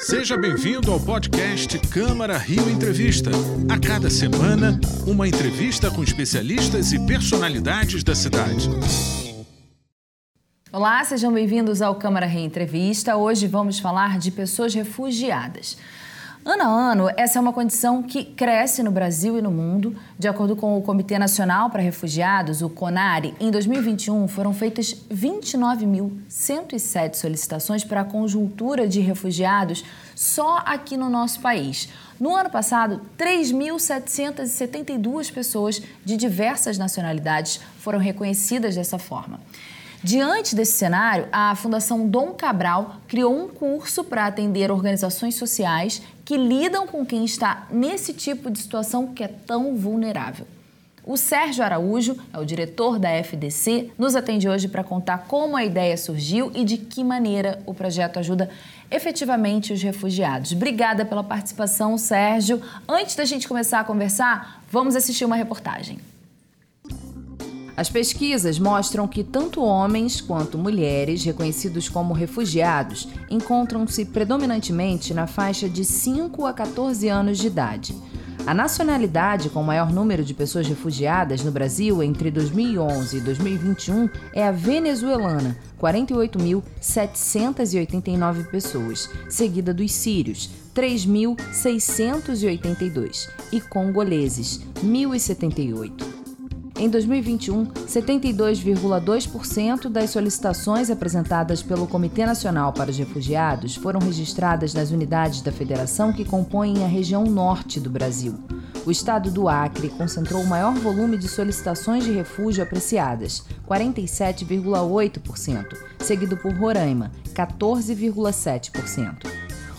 Seja bem-vindo ao podcast Câmara Rio Entrevista. A cada semana, uma entrevista com especialistas e personalidades da cidade. Olá, sejam bem-vindos ao Câmara Rio Entrevista. Hoje vamos falar de pessoas refugiadas. Ano a ano, essa é uma condição que cresce no Brasil e no mundo. De acordo com o Comitê Nacional para Refugiados, o CONARE, em 2021 foram feitas 29.107 solicitações para a conjuntura de refugiados só aqui no nosso país. No ano passado, 3.772 pessoas de diversas nacionalidades foram reconhecidas dessa forma. Diante desse cenário, a Fundação Dom Cabral criou um curso para atender organizações sociais que lidam com quem está nesse tipo de situação que é tão vulnerável. O Sérgio Araújo é o diretor da FDC, nos atende hoje para contar como a ideia surgiu e de que maneira o projeto ajuda efetivamente os refugiados. Obrigada pela participação, Sérgio. Antes da gente começar a conversar, vamos assistir uma reportagem. As pesquisas mostram que tanto homens quanto mulheres reconhecidos como refugiados encontram-se predominantemente na faixa de 5 a 14 anos de idade. A nacionalidade com maior número de pessoas refugiadas no Brasil entre 2011 e 2021 é a venezuelana, 48.789 pessoas, seguida dos sírios, 3.682, e congoleses, 1.078. Em 2021, 72,2% das solicitações apresentadas pelo Comitê Nacional para os Refugiados foram registradas nas unidades da federação que compõem a região norte do Brasil. O estado do Acre concentrou o maior volume de solicitações de refúgio apreciadas, 47,8%, seguido por Roraima, 14,7%.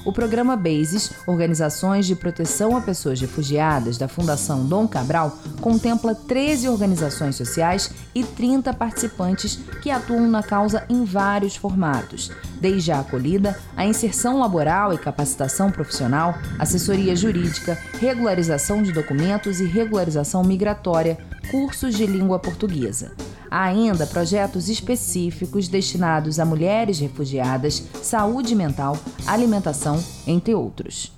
O programa BASES, Organizações de Proteção a Pessoas Refugiadas, da Fundação Dom Cabral, contempla 13 organizações sociais e 30 participantes que atuam na causa em vários formatos, desde a acolhida, a inserção laboral e capacitação profissional, assessoria jurídica, regularização de documentos e regularização migratória, cursos de língua portuguesa. Há ainda projetos específicos destinados a mulheres refugiadas, saúde mental, alimentação, entre outros.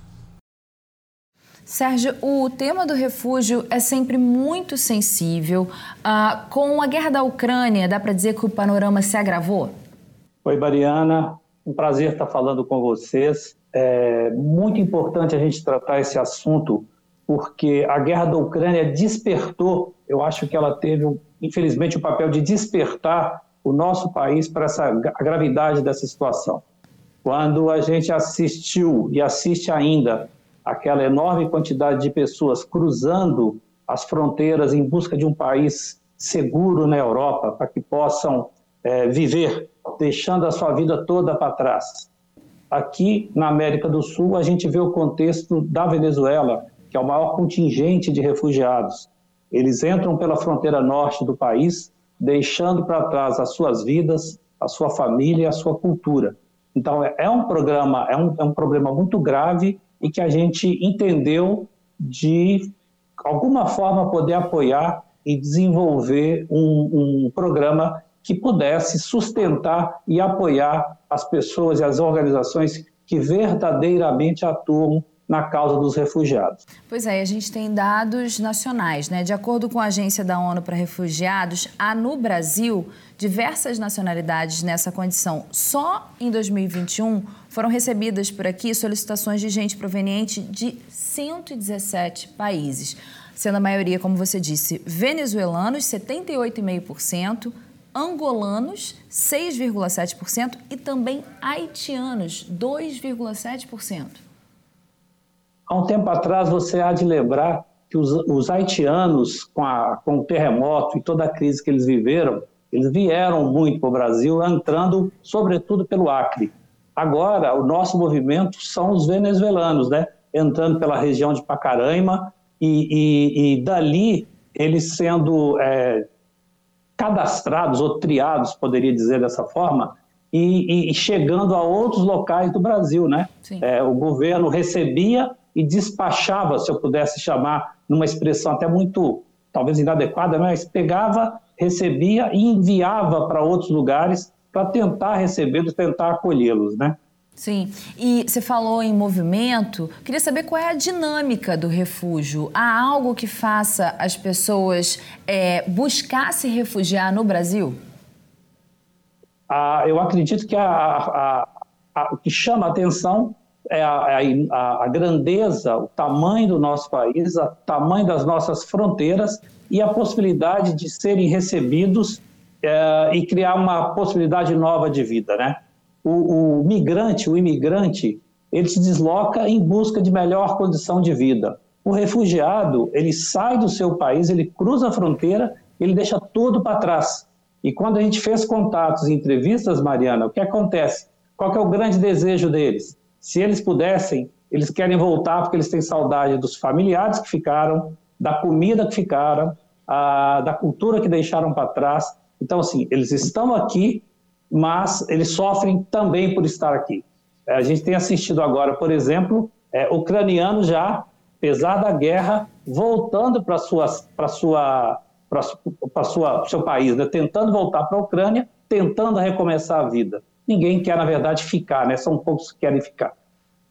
Sérgio, o tema do refúgio é sempre muito sensível. Ah, com a guerra da Ucrânia, dá para dizer que o panorama se agravou? Oi, Mariana. Um prazer estar falando com vocês. É muito importante a gente tratar esse assunto, porque a guerra da Ucrânia despertou, eu acho que ela teve infelizmente, o papel de despertar o nosso país para essa a gravidade dessa situação. Quando a gente assistiu e assiste ainda aquela enorme quantidade de pessoas cruzando as fronteiras em busca de um país seguro na Europa, para que possam é, viver, deixando a sua vida toda para trás. Aqui na América do Sul, a gente vê o contexto da Venezuela, que é o maior contingente de refugiados. Eles entram pela fronteira norte do país, deixando para trás as suas vidas, a sua família e a sua cultura. Então, é, é um programa, é um, é um problema muito grave e que a gente entendeu de alguma forma poder apoiar e desenvolver um, um programa que pudesse sustentar e apoiar as pessoas e as organizações que verdadeiramente atuam na causa dos refugiados. Pois é, a gente tem dados nacionais, né? De acordo com a Agência da ONU para Refugiados, há no Brasil diversas nacionalidades nessa condição. Só em 2021 foram recebidas por aqui solicitações de gente proveniente de 117 países, sendo a maioria, como você disse, venezuelanos, 78,5%, angolanos, 6,7% e também haitianos, 2,7%. Há um tempo atrás, você há de lembrar que os, os haitianos, com, a, com o terremoto e toda a crise que eles viveram, eles vieram muito para o Brasil, entrando sobretudo pelo Acre. Agora, o nosso movimento são os venezuelanos, né? entrando pela região de Pacaraima e, e, e dali eles sendo é, cadastrados ou triados, poderia dizer dessa forma, e, e, chegando a outros locais do Brasil. Né? É, o governo recebia e despachava, se eu pudesse chamar, numa expressão até muito, talvez inadequada, mas pegava, recebia e enviava para outros lugares para tentar recebê-los, tentar acolhê-los, né? Sim, e você falou em movimento, queria saber qual é a dinâmica do refúgio. Há algo que faça as pessoas é, buscar se refugiar no Brasil? Ah, eu acredito que a, a, a, o que chama a atenção é a, grandeza, o tamanho do nosso país, o tamanho das nossas fronteiras e a possibilidade de serem recebidos é, e criar uma possibilidade nova de vida, né? o, o migrante, o imigrante, ele se desloca em busca de melhor condição de vida. O refugiado, ele sai do seu país, ele cruza a fronteira, ele deixa tudo para trás. E quando a gente fez contatos e entrevistas, Mariana, o que acontece? Qual é o grande desejo deles? Se eles pudessem, eles querem voltar porque eles têm saudade dos familiares que ficaram, da comida que ficaram, a, da cultura que deixaram para trás. Então, assim, eles estão aqui, mas eles sofrem também por estar aqui. É, a gente tem assistido agora, por exemplo, é, ucranianos já, apesar da guerra, voltando para sua para sua para sua seu país, né? tentando voltar para a Ucrânia, tentando recomeçar a vida. Ninguém quer, na verdade, ficar, né? São poucos que querem ficar.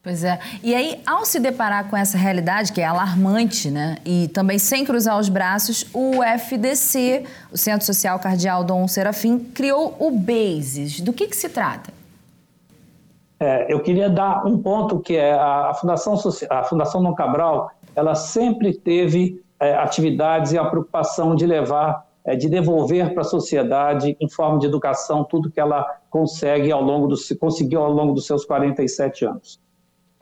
Pois é. E aí, ao se deparar com essa realidade, que é alarmante, né? E também sem cruzar os braços, o FDC, o Centro Social Cardeal Dom Serafim, criou o BASES. Do que, que se trata? É, eu queria dar um ponto que é a Fundação, a Fundação Dom Cabral, ela sempre teve é, atividades e a preocupação de levar, é, de devolver para a sociedade, em forma de educação, tudo que ela consegue ao longo do, conseguiu ao longo dos seus 47 anos.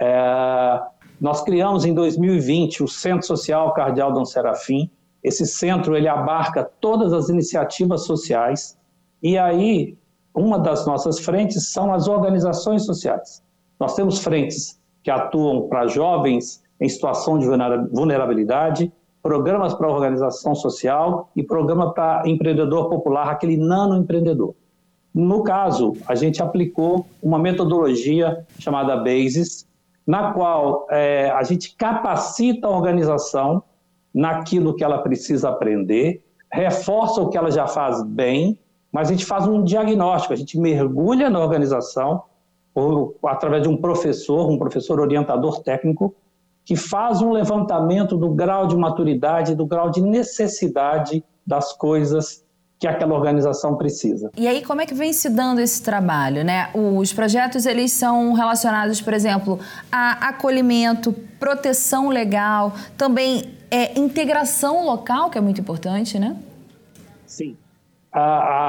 É, nós criamos em 2020 o Centro Social Cardeal Dom Serafim. Esse centro ele abarca todas as iniciativas sociais e aí uma das nossas frentes são as organizações sociais. Nós temos frentes que atuam para jovens em situação de vulnerabilidade, programas para organização social e programa para empreendedor popular, aquele nano empreendedor. No caso, a gente aplicou uma metodologia chamada BASIS, na qual é, a gente capacita a organização naquilo que ela precisa aprender, reforça o que ela já faz bem, mas a gente faz um diagnóstico, a gente mergulha na organização por, através de um professor, um professor orientador técnico, que faz um levantamento do grau de maturidade, do grau de necessidade das coisas que aquela organização precisa. E aí, como é que vem se dando esse trabalho, né? Os projetos, eles são relacionados, por exemplo, a acolhimento, proteção legal, também é, integração local, que é muito importante, né? Sim. A,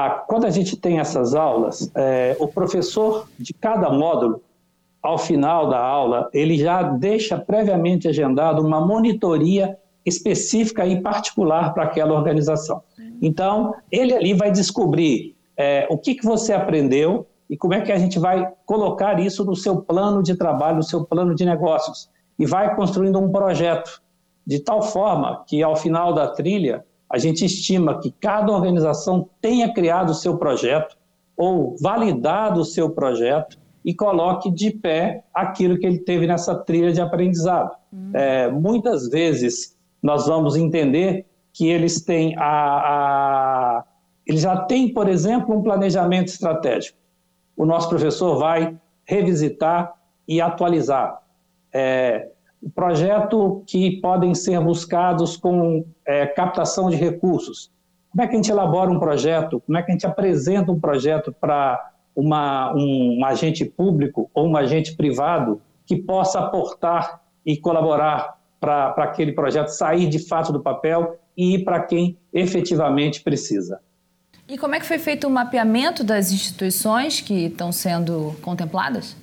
a, quando a gente tem essas aulas, é, o professor de cada módulo, ao final da aula, ele já deixa previamente agendado uma monitoria específica e particular para aquela organização. Então, ele ali vai descobrir é, o que, que você aprendeu e como é que a gente vai colocar isso no seu plano de trabalho, no seu plano de negócios. E vai construindo um projeto, de tal forma que, ao final da trilha, a gente estima que cada organização tenha criado o seu projeto ou validado o seu projeto e coloque de pé aquilo que ele teve nessa trilha de aprendizado. Hum. É, muitas vezes nós vamos entender que eles têm a, a eles já têm, por exemplo, um planejamento estratégico. O nosso professor vai revisitar e atualizar. É, projeto que podem ser buscados com é, captação de recursos. Como é que a gente elabora um projeto? Como é que a gente apresenta um projeto para uma, um, um agente público ou um agente privado que possa aportar e colaborar para aquele projeto sair de fato do papel e ir para quem efetivamente precisa. E como é que foi feito o mapeamento das instituições que estão sendo contempladas?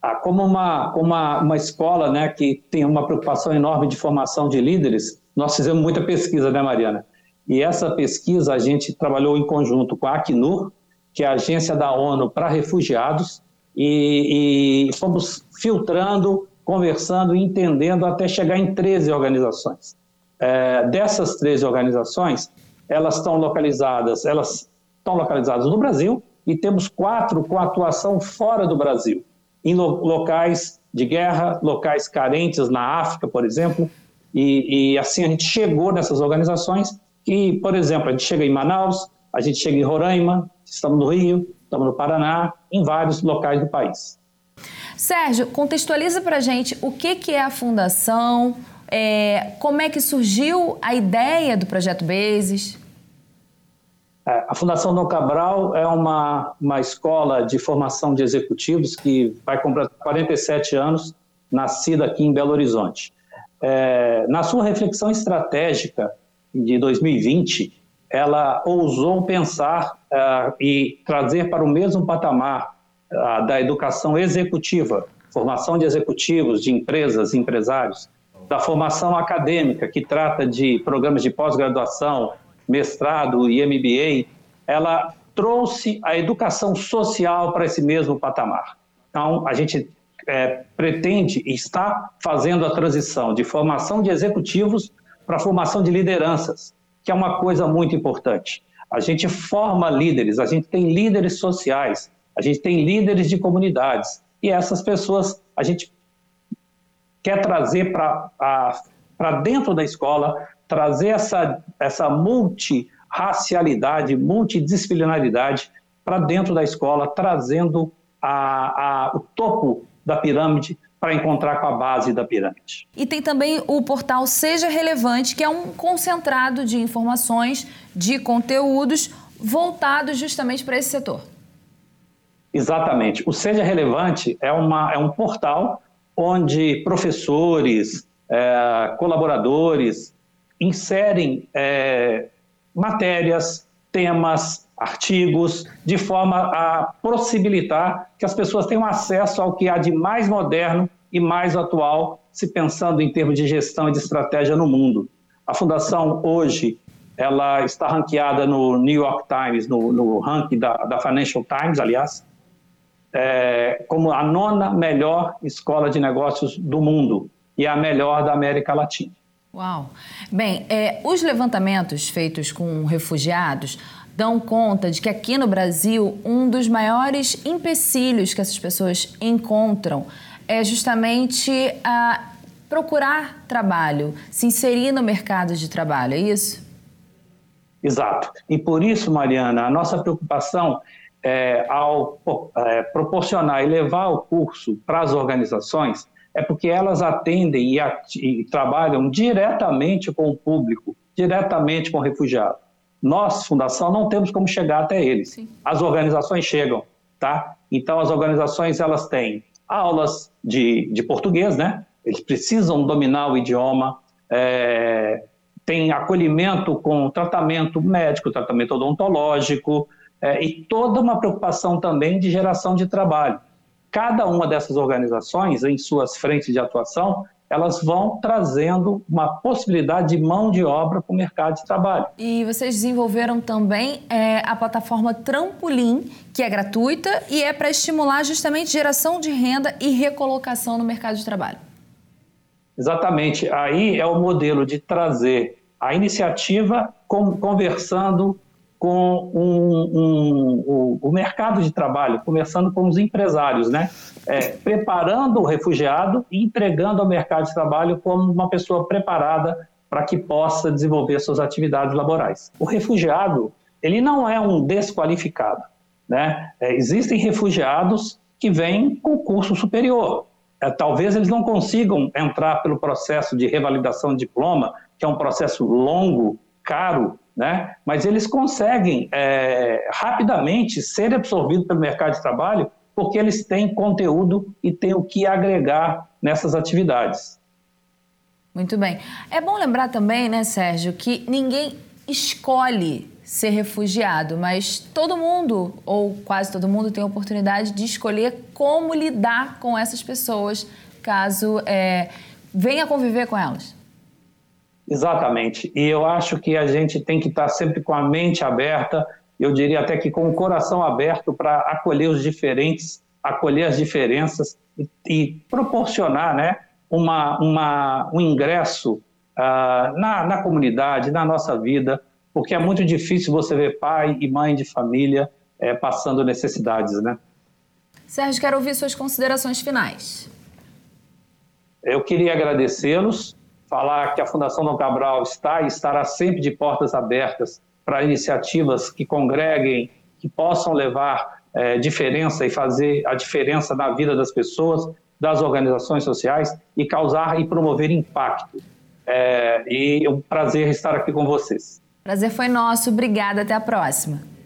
Ah, como uma, uma, uma escola né, que tem uma preocupação enorme de formação de líderes, nós fizemos muita pesquisa, né, Mariana? E essa pesquisa a gente trabalhou em conjunto com a Acnur, que é a agência da ONU para refugiados, e, e fomos filtrando, conversando e entendendo até chegar em 13 organizações. É, dessas 13 organizações, elas estão localizadas, elas estão localizadas no Brasil e temos quatro com atuação fora do Brasil, em lo locais de guerra, locais carentes na África, por exemplo, e, e assim a gente chegou nessas organizações que, por exemplo, a gente chega em Manaus, a gente chega em Roraima, estamos no Rio, estamos no Paraná, em vários locais do país. Sérgio, contextualiza para gente o que, que é a fundação, é, como é que surgiu a ideia do projeto Bases. É, a Fundação Dom Cabral é uma, uma escola de formação de executivos que vai completar 47 anos, nascida aqui em Belo Horizonte. É, na sua reflexão estratégica de 2020, ela ousou pensar uh, e trazer para o mesmo patamar da educação executiva, formação de executivos, de empresas, empresários, da formação acadêmica, que trata de programas de pós-graduação, mestrado e MBA, ela trouxe a educação social para esse mesmo patamar. Então, a gente é, pretende e está fazendo a transição de formação de executivos para formação de lideranças, que é uma coisa muito importante. A gente forma líderes, a gente tem líderes sociais, a gente tem líderes de comunidades, e essas pessoas a gente quer trazer para dentro da escola trazer essa, essa multirracialidade, multidisciplinaridade para dentro da escola, trazendo a, a, o topo da pirâmide para encontrar com a base da pirâmide. E tem também o portal Seja Relevante, que é um concentrado de informações, de conteúdos voltados justamente para esse setor. Exatamente. O Seja Relevante é, uma, é um portal onde professores, é, colaboradores, inserem é, matérias, temas, artigos, de forma a possibilitar que as pessoas tenham acesso ao que há de mais moderno e mais atual, se pensando em termos de gestão e de estratégia no mundo. A Fundação, hoje, ela está ranqueada no New York Times, no, no ranking da, da, Financial Times, aliás, é, como a nona melhor escola de negócios do mundo e a melhor da América Latina. Uau! Bem, é, os levantamentos feitos com refugiados dão conta de que aqui no Brasil um dos maiores empecilhos que essas pessoas encontram é justamente a procurar trabalho, se inserir no mercado de trabalho, é isso? Exato. E por isso, Mariana, a nossa preocupação é, ao é, proporcionar e levar o curso para as organizações é porque elas atendem e, e trabalham diretamente com o público, diretamente com o refugiado. Nós, fundação, não temos como chegar até eles. Sim. As organizações chegam, tá? Então, as organizações elas têm aulas de, de português, né? Eles precisam dominar o idioma. É, tem acolhimento com tratamento médico, tratamento odontológico é, e toda uma preocupação também de geração de trabalho cada uma dessas organizações, em suas frentes de atuação, elas vão trazendo uma possibilidade de mão de obra para o mercado de trabalho. E vocês desenvolveram também é, a plataforma Trampolim, que é gratuita e é para estimular justamente geração de renda e recolocação no mercado de trabalho. Exatamente. Aí é o modelo de trazer a iniciativa conversando com um, um, o, o, mercado de trabalho, começando com os empresários, né? É, preparando o refugiado e entregando ao mercado de trabalho como uma pessoa preparada para que possa desenvolver suas atividades laborais. O refugiado, ele não é um desqualificado, né? É, existem refugiados que vêm com curso superior. É, talvez eles não consigam entrar pelo processo de revalidação de diploma, que é um processo longo, caro, né? mas eles conseguem é, rapidamente ser absorvidos pelo mercado de trabalho porque eles têm conteúdo e têm o que agregar nessas atividades. Muito bem. É bom lembrar também, né, Sérgio, que ninguém escolhe ser refugiado, mas todo mundo, ou quase todo mundo, tem a oportunidade de escolher como lidar com essas pessoas caso é, venha conviver com elas. Exatamente. E eu acho que a gente tem que estar sempre com a mente aberta, eu diria até que com o coração aberto para acolher os diferentes, acolher as diferenças e, e proporcionar né, uma, uma, um ingresso uh, na, na comunidade, na nossa vida, porque é muito difícil você ver pai e mãe de família é, passando necessidades, né? Sérgio, quero ouvir suas considerações finais. Eu queria agradecê-los falar que a Fundação Dom Cabral está e estará sempre de portas abertas para iniciativas que congreguem, que possam levar é, diferença e fazer a diferença na vida das pessoas, das organizações sociais e causar e promover impacto. É, e é um prazer estar aqui com vocês. Prazer foi nosso. Obrigada. Até a próxima.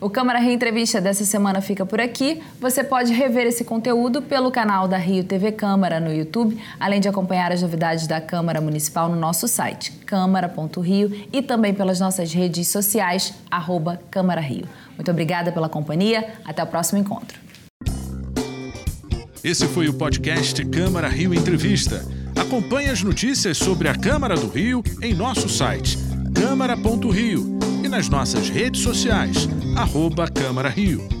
O Câmara Rio Entrevista dessa semana fica por aqui. Você pode rever esse conteúdo pelo canal da Rio TV Câmara no YouTube, além de acompanhar as novidades da Câmara Municipal no nosso site, câmara.rio, e também pelas nossas redes sociais, arroba Câmara Rio. Muito obrigada pela companhia. Até o próximo encontro. Esse foi o podcast Câmara Rio Entrevista. Acompanhe as notícias sobre a Câmara do Rio em nosso site, câmara.rio, e nas nossas redes sociais, arroba Câmara Rio.